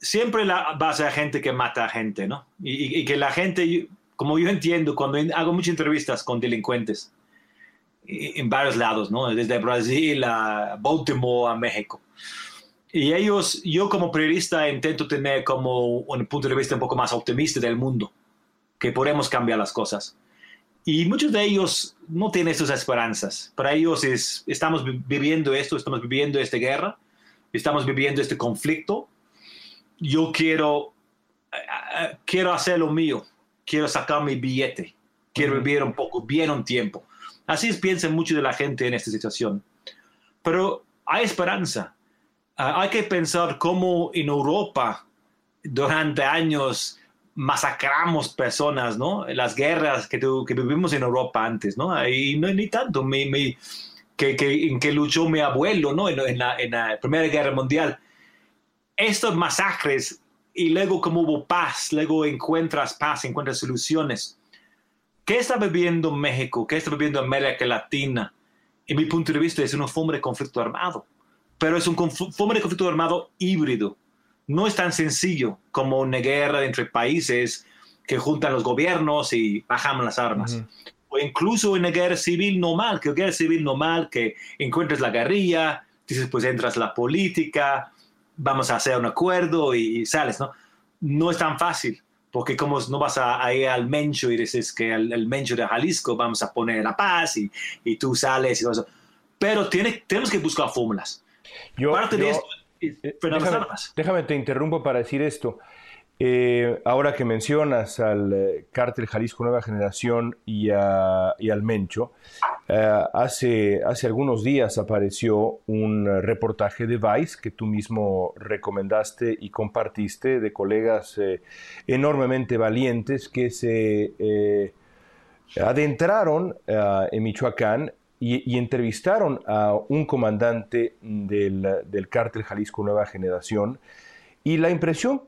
Siempre la, va a ser gente que mata a gente, ¿no? Y, que la gente, como yo entiendo, cuando hago muchas entrevistas con delincuentes en varios lados, ¿no? Desde Brasil a Baltimore a México y ellos, yo como periodista intento tener como un punto de vista un poco más optimista del mundo, que podemos cambiar las cosas. Y muchos de ellos no tienen esas esperanzas. Para ellos es, estamos viviendo esto, estamos viviendo esta guerra, estamos viviendo este conflicto. Yo quiero, quiero hacer lo mío, quiero sacar mi billete, quiero vivir un poco bien un tiempo. Así piensa mucho de la gente en esta situación. Pero hay esperanza Ah, hay que pensar cómo en Europa durante años masacramos personas, ¿no? Las guerras que, que vivimos en Europa antes, ¿no? Y no ni tanto, me, que, en que luchó mi abuelo, ¿no? En, la, en, la, Primera Guerra Mundial. Estos masacres y luego como hubo paz, luego encuentras paz, encuentras soluciones. ¿Qué está viviendo México? ¿Qué está viviendo América Latina? En mi punto de vista es una forma de conflicto armado pero es un forma de conflicto armado híbrido. No es tan sencillo como una guerra entre países que juntan los gobiernos y bajan las armas. O incluso una guerra civil normal, que guerra civil normal, que encuentres la guerrilla, dices, pues entras la política, vamos a hacer un acuerdo y, sales, ¿no? No es tan fácil, porque como no vas a, ir al Mencho y dices que el, Mencho de Jalisco vamos a poner la paz y, y tú sales y todo eso. Pero tiene, tenemos que buscar fórmulas. Yo, Parte de esto eh, déjame, déjame, te interrumpo para decir esto. Eh, ahora que mencionas al eh, cártel Jalisco Nueva Generación y, al Mencho, eh, hace, hace algunos días apareció un reportaje de Vice que tú mismo recomendaste y compartiste de colegas enormemente valientes que se adentraron en Michoacán y, entrevistaron a un comandante del, del cártel Jalisco Nueva Generación y la impresión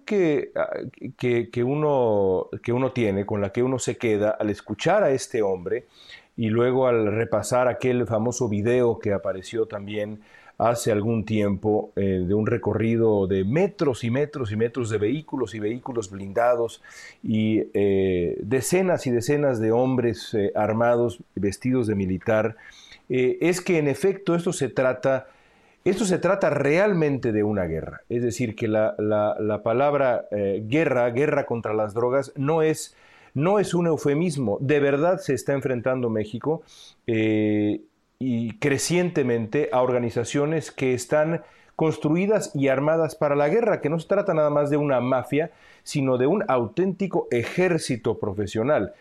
ah, que, que, uno, que uno tiene, con la que uno se queda al escuchar a este hombre y luego al repasar aquel famoso video que apareció también hace algún tiempo eh, de un recorrido de metros y metros y metros de vehículos y vehículos blindados y eh, decenas y decenas de hombres eh, armados vestidos de militar, es que en efecto esto se trata esto se trata realmente de una guerra, es decir, que la, palabra eh, guerra, guerra contra las drogas, no es, no es un eufemismo, de verdad se está enfrentando México eh, y crecientemente a organizaciones que están construidas y armadas para la guerra, que no se trata nada más de una mafia, sino de un auténtico ejército profesional.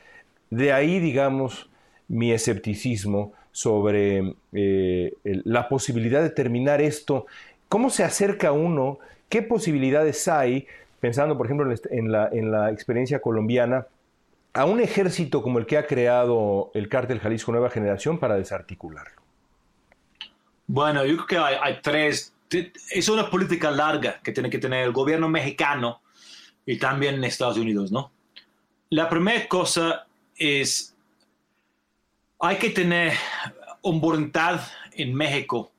De ahí, digamos, mi escepticismo sobre eh, la posibilidad de terminar esto. ¿Cómo se acerca uno? ¿Qué posibilidades hay, pensando por ejemplo en la, en la experiencia colombiana, a un ejército como el que ha creado el cártel Jalisco Nueva Generación para desarticularlo? Bueno, yo creo que hay, hay, tres. Es una política larga que tiene que tener el gobierno mexicano y también Estados Unidos, ¿no? La primera cosa es hay que tener voluntad en México.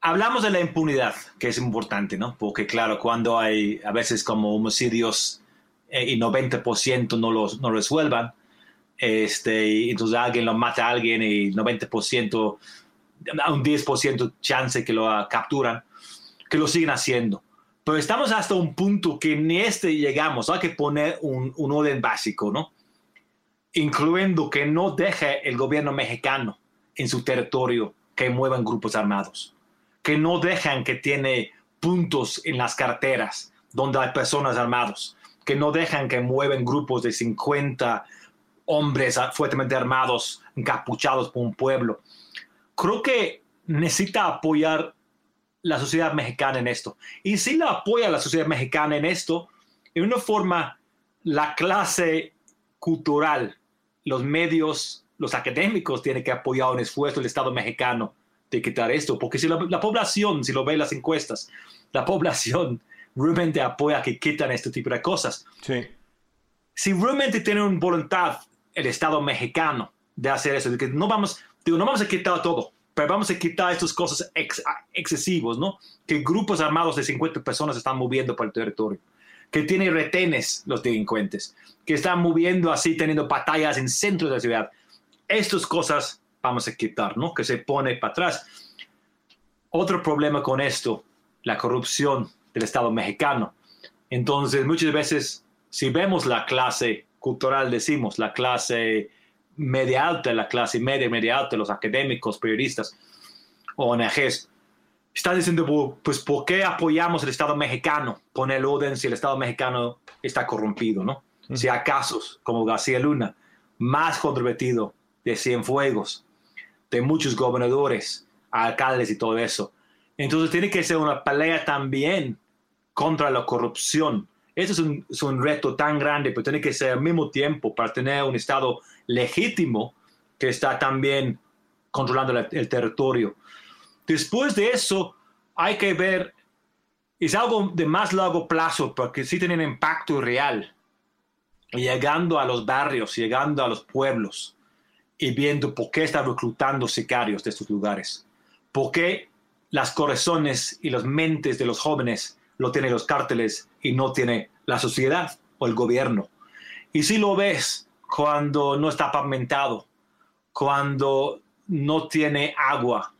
Hablamos de la impunidad, que es importante, ¿no? Porque claro, cuando hay a veces como homicidios eh, y 90% no los no resuelvan, este, entonces alguien lo mata a alguien y 90%, un 10% chance que lo capturan, que lo siguen haciendo. Pero estamos hasta un punto que ni este llegamos, hay que poner un, un orden básico, ¿no? Incluyendo que no deje el gobierno mexicano en su territorio que muevan grupos armados, que no dejan que tiene puntos en las carteras donde hay personas armados, que no dejan que mueven grupos de 50 hombres fuertemente armados, encapuchados por un pueblo. Creo que necesita apoyar la sociedad mexicana en esto. Y si la apoya la sociedad mexicana en esto, en una forma, la clase cultural los medios, los académicos tienen que apoyar un esfuerzo del Estado mexicano de quitar esto, porque si la, población, si lo ve en las encuestas, la población realmente apoya que quitan este tipo de cosas. Sí. Si realmente tienen voluntad el Estado mexicano de hacer eso, de que no vamos, digo, no vamos a quitar todo, pero vamos a quitar estas cosas excesivas, ¿no? Que grupos armados de 50 personas están moviendo por el territorio que tiene retenes los delincuentes, que están moviendo así, teniendo batallas en centro de la ciudad. Estas cosas vamos a quitar, ¿no? Que se pone para atrás. Otro problema con esto, la corrupción del Estado mexicano. Entonces, muchas veces, si vemos la clase cultural, decimos, la clase media alta, la clase media, media alta, los académicos, periodistas, ONGs, está diciendo, pues, ¿por qué apoyamos el Estado mexicano? Poner el orden si el Estado mexicano está corrompido, ¿no? Si hay casos como García Luna, más controvertido de Cienfuegos, de muchos gobernadores, alcaldes y todo eso. Entonces tiene que ser una pelea también contra la corrupción. Eso es un, es un reto tan grande, pero tiene que ser al mismo tiempo para tener un Estado legítimo que está también controlando el territorio. Después de eso, hay que ver, es algo de más largo plazo, porque sí tiene un impacto real, llegando a los barrios, llegando a los pueblos y viendo por qué están reclutando sicarios de estos lugares, por qué las corazones y las mentes de los jóvenes lo tienen los cárteles y no tiene la sociedad o el gobierno. Y si lo ves cuando no está pavimentado, cuando no tiene agua,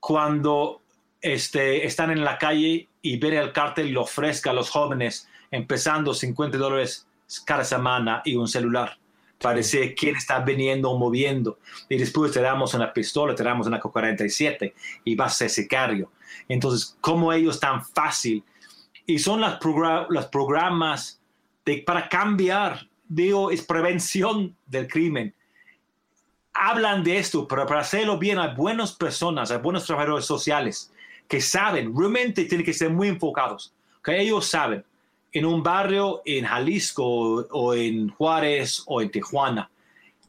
cuando este, están en la calle y ven el cártel y lo ofrezca a los jóvenes, empezando 50 dólares cada semana y un celular. Parece quién está viniendo o moviendo. Y después te damos una pistola, te damos una C-47 y vas a ser sicario. Entonces, ¿cómo ellos tan fácil? y son las los programas de, para cambiar, digo, es prevención del crimen. Hablan de esto, pero para hacerlo bien hay buenas personas, hay buenos trabajadores sociales que saben, realmente tienen que ser muy enfocados, que ellos saben, en un barrio en Jalisco o en Juárez o en Tijuana,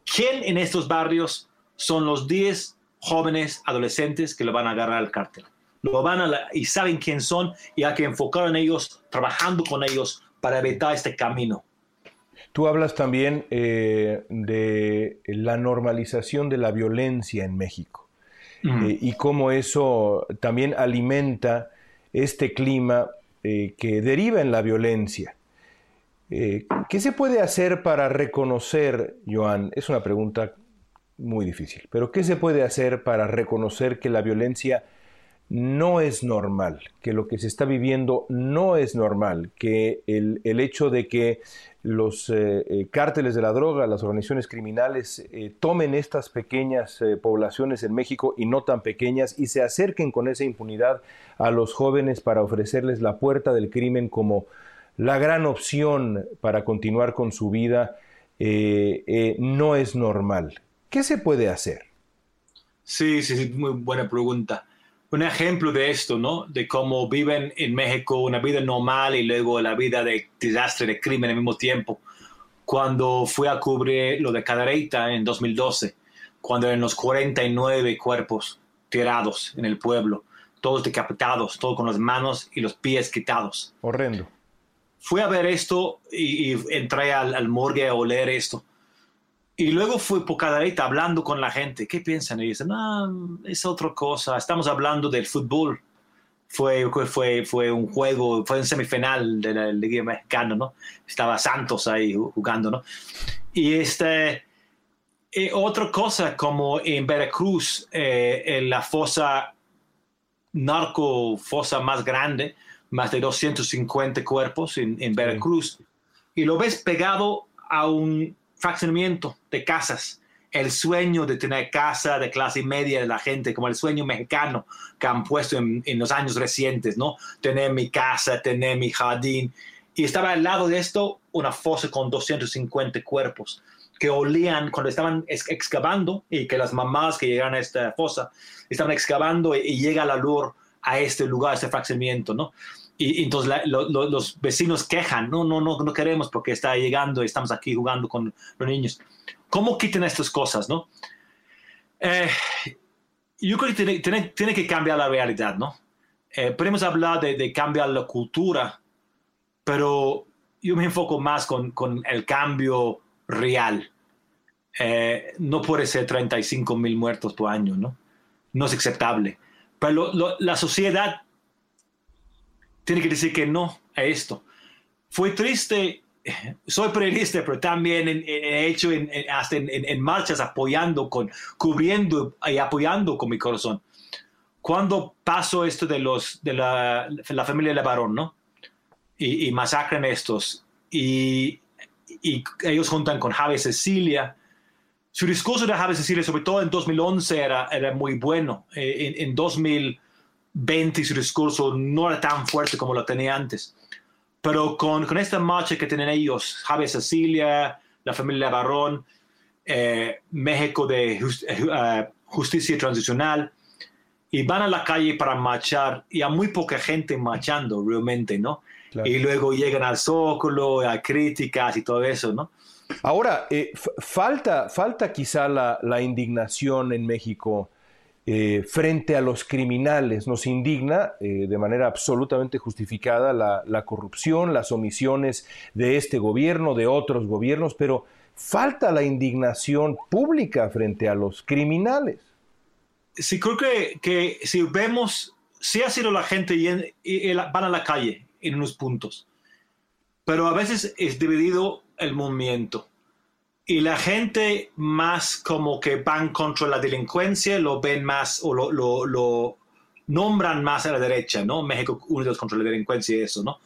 ¿quién en estos barrios son los 10 jóvenes adolescentes que lo van a agarrar al cártel? Lo van a y saben quién son y hay que enfocar en ellos, trabajando con ellos para evitar este camino. Tú hablas también eh, de la normalización de la violencia en México eh, y cómo eso también alimenta este clima eh, que deriva en la violencia. ¿Qué se puede hacer para reconocer, Joan? Es una pregunta muy difícil, pero ¿qué se puede hacer para reconocer que la violencia no es normal, que lo que se está viviendo no es normal, que el, hecho de que los eh, eh, cárteles de la droga, las organizaciones criminales eh, tomen estas pequeñas poblaciones en México y no tan pequeñas y se acerquen con esa impunidad a los jóvenes para ofrecerles la puerta del crimen como la gran opción para continuar con su vida, no es normal. ¿Qué se puede hacer? Sí, sí, sí, muy buena pregunta un ejemplo de esto, ¿no? De cómo viven en México una vida normal y luego la vida de desastre, de crimen al mismo tiempo. Cuando fui a cubrir lo de Cadereyta en 2012, cuando eran los 49 cuerpos tirados en el pueblo, todos decapitados, todos con las manos y los pies quitados. Horrendo. Fui a ver esto y, entré al, al morgue a oler esto y luego fui por cada vez hablando con la gente. ¿Qué piensan? Y dicen, no, es otra cosa. Estamos hablando del fútbol. Fue, fue, fue un juego, fue un semifinal de la Liga Mexicana, ¿no? Estaba Santos ahí jugando, ¿no? Y este, eh, otra cosa, como en Veracruz, eh, en la fosa narco, fosa más grande, más de 250 cuerpos en, en Veracruz, y lo ves pegado a un fraccionamiento de casas, el sueño de tener casa de clase media de la gente, como el sueño mexicano que han puesto en, los años recientes, ¿no? Tener mi casa, tener mi jardín. Y estaba al lado de esto una fosa con 250 cuerpos que olían cuando estaban excavando y que las mamás que llegaron a esta fosa estaban excavando y, llega la luz a este lugar, a este fraccionamiento, ¿no? Y, entonces los vecinos quejan, no, no, no, no queremos porque está llegando y estamos aquí jugando con los niños. ¿Cómo quitan estas cosas, no? Eh, yo creo que tiene, tiene, que cambiar la realidad, ¿no? Eh, podemos hablar de, de, cambiar la cultura, pero yo me enfoco más con, con el cambio real. Eh, no puede ser 35 mil muertos por año, ¿no? No es aceptable. Pero la sociedad tiene que decir que no a esto. Fue triste, soy periodista, pero también he hecho en, hasta en, marchas apoyando, con, cubriendo y apoyando con mi corazón. Cuando pasó esto de, los, de la, la familia Levarón, ¿no? Y, y masacran estos, y, y ellos juntan con Javier Cecilia, su discurso de Javier Cecilia, sobre todo en 2011, era, era muy bueno. Eh, en, en 2000 20 su discurso no era tan fuerte como lo tenía antes. Pero con, con esta marcha que tienen ellos, Javier Cecilia, la familia Barrón, eh, México de eh, Justicia Transicional, y van a la calle para marchar, y hay muy poca gente marchando realmente, ¿no? Y luego llegan al Zócalo, a críticas y todo eso, ¿no? Ahora, eh, falta, falta quizá la, la indignación en México eh, frente a los criminales. Nos indigna eh, de manera absolutamente justificada la, corrupción, las omisiones de este gobierno, de otros gobiernos, pero falta la indignación pública frente a los criminales. Sí, creo que, que si vemos, sí ha sido la gente y, y, van a la calle en unos puntos, pero a veces es dividido el movimiento y la gente más como que van contra la delincuencia lo ven más o lo, lo, nombran más a la derecha, ¿no? México Unidos contra la delincuencia y eso, ¿no?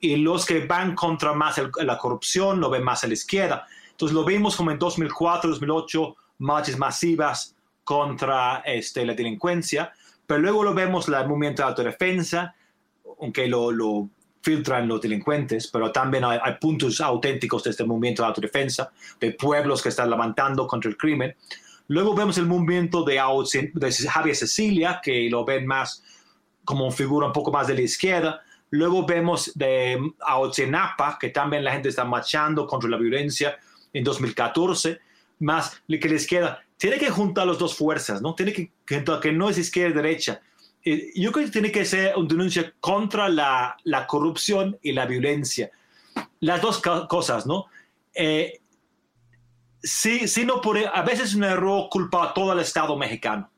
Y los que van contra más la corrupción lo ven más a la izquierda. Entonces lo vimos como en 2004, 2008, marchas masivas contra este, la delincuencia, pero luego lo vemos el movimiento de autodefensa, aunque lo, lo filtran los delincuentes, pero también hay, puntos auténticos de este movimiento de autodefensa, de pueblos que están levantando contra el crimen. Luego vemos el movimiento de, de Javier Cecilia, que lo ven más como figura un poco más de la izquierda. Luego vemos de Aotzenapa, que también la gente está marchando contra la violencia en 2014, más que la izquierda. Tiene que juntar las dos fuerzas, ¿no? Tiene que, que no es izquierda y derecha. Yo creo que tiene que ser una denuncia contra la, la corrupción y la violencia. Las dos cosas, ¿no? Eh, sí, sí, no por, a veces es un error culpar a todo el Estado mexicano.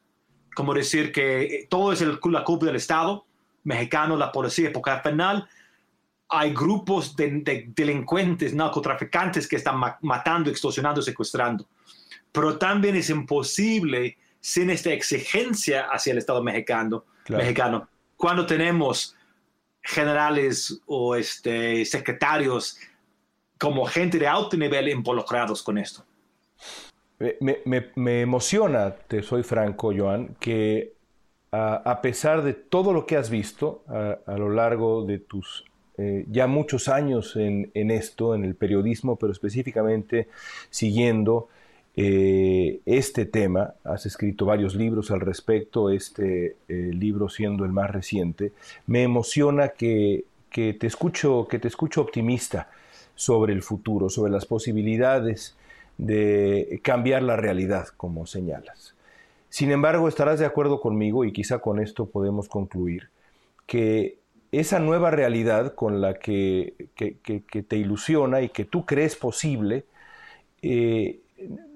Como decir que todo es la culpa del Estado mexicano, la policía, porque al final hay grupos de, delincuentes, narcotraficantes que están matando, extorsionando, secuestrando. Pero también es imposible sin esta exigencia hacia el Estado mexicano, mexicano cuando tenemos generales o este, secretarios como gente de alto nivel involucrados con esto. Me, emociona, te soy franco, Joan, que a, pesar de todo lo que has visto a, lo largo de tus eh, ya muchos años en, esto, en el periodismo, pero específicamente siguiendo eh, este tema, has escrito varios libros al respecto, este eh, libro siendo el más reciente, me emociona que, que, te escucho, que te escucho optimista sobre el futuro, sobre las posibilidades de cambiar la realidad, como señalas. Sin embargo, estarás de acuerdo conmigo, y quizá con esto podemos concluir, que esa nueva realidad con la que, te ilusiona y que tú crees posible, eh,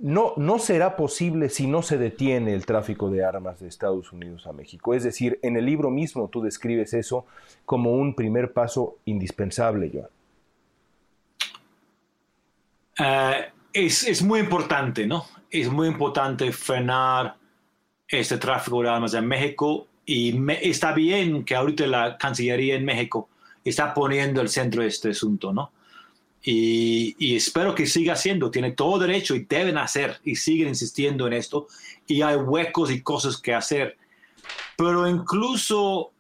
no, no será posible si no se detiene el tráfico de armas de Estados Unidos a México. Es decir, en el libro mismo tú describes eso como un primer paso indispensable, Joan. Eh, es, muy importante, ¿no? Es muy importante frenar este tráfico de armas en México y está bien que ahorita la Cancillería en México está poniendo el centro de este asunto, ¿no? Y, espero que siga siendo, tiene todo derecho y deben hacer y siguen insistiendo en esto y hay huecos y cosas que hacer. Pero incluso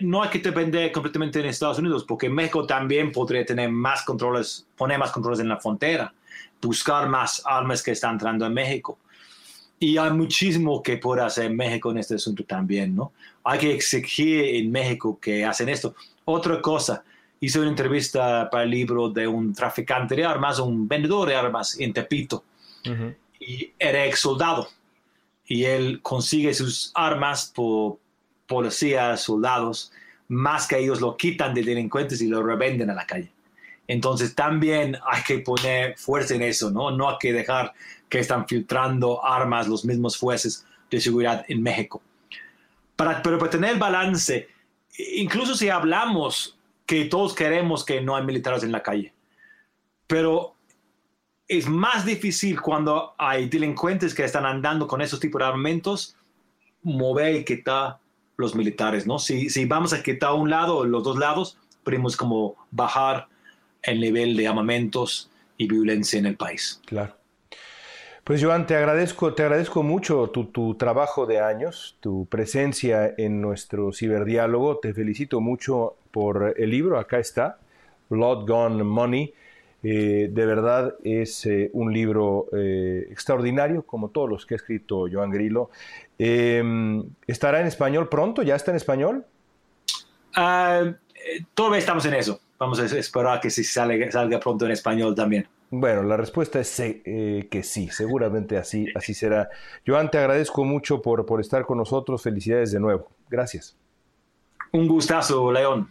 no hay que depender completamente en Estados Unidos porque México también podría tener más controles, poner más controles en la frontera buscar más armas que están entrando en México. Y hay muchísimo que puede hacer México en este asunto también, ¿no? Hay que exigir en México que hacen esto. Otra cosa, hice una entrevista para el libro de un traficante de armas, un vendedor de armas en Tepito. Y era ex soldado. Y él consigue sus armas por policías, soldados, más que ellos lo quitan de delincuentes y lo revenden a la calle. Entonces también hay que poner fuerza en eso, ¿no? No hay que dejar que están filtrando armas los mismos jueces de seguridad en México. Para, pero para tener balance, incluso si hablamos que todos queremos que no hay militares en la calle, pero es más difícil cuando hay delincuentes que están andando con esos tipos de armamentos, mover y quitar los militares, ¿no? Si, si vamos a quitar un lado o los dos lados, podemos como bajar el nivel de armamentos y violencia en el país. Claro. Pues Joan, te agradezco, te agradezco mucho tu, tu, trabajo de años, tu presencia en nuestro ciberdiálogo. Te felicito mucho por el libro, acá está, Blood Gone Money. Eh, de verdad es eh, un libro eh, extraordinario, como todos los que ha escrito Joan Grillo. Em, ¿Estará en español pronto? ¿Ya está en español? Uh, todavía estamos en eso vamos a esperar que salga, salga pronto en español también. Bueno, la respuesta es eh, que sí, seguramente así, así será. Joan, te agradezco mucho por, por estar con nosotros. Felicidades de nuevo. Gracias. Un gustazo, León.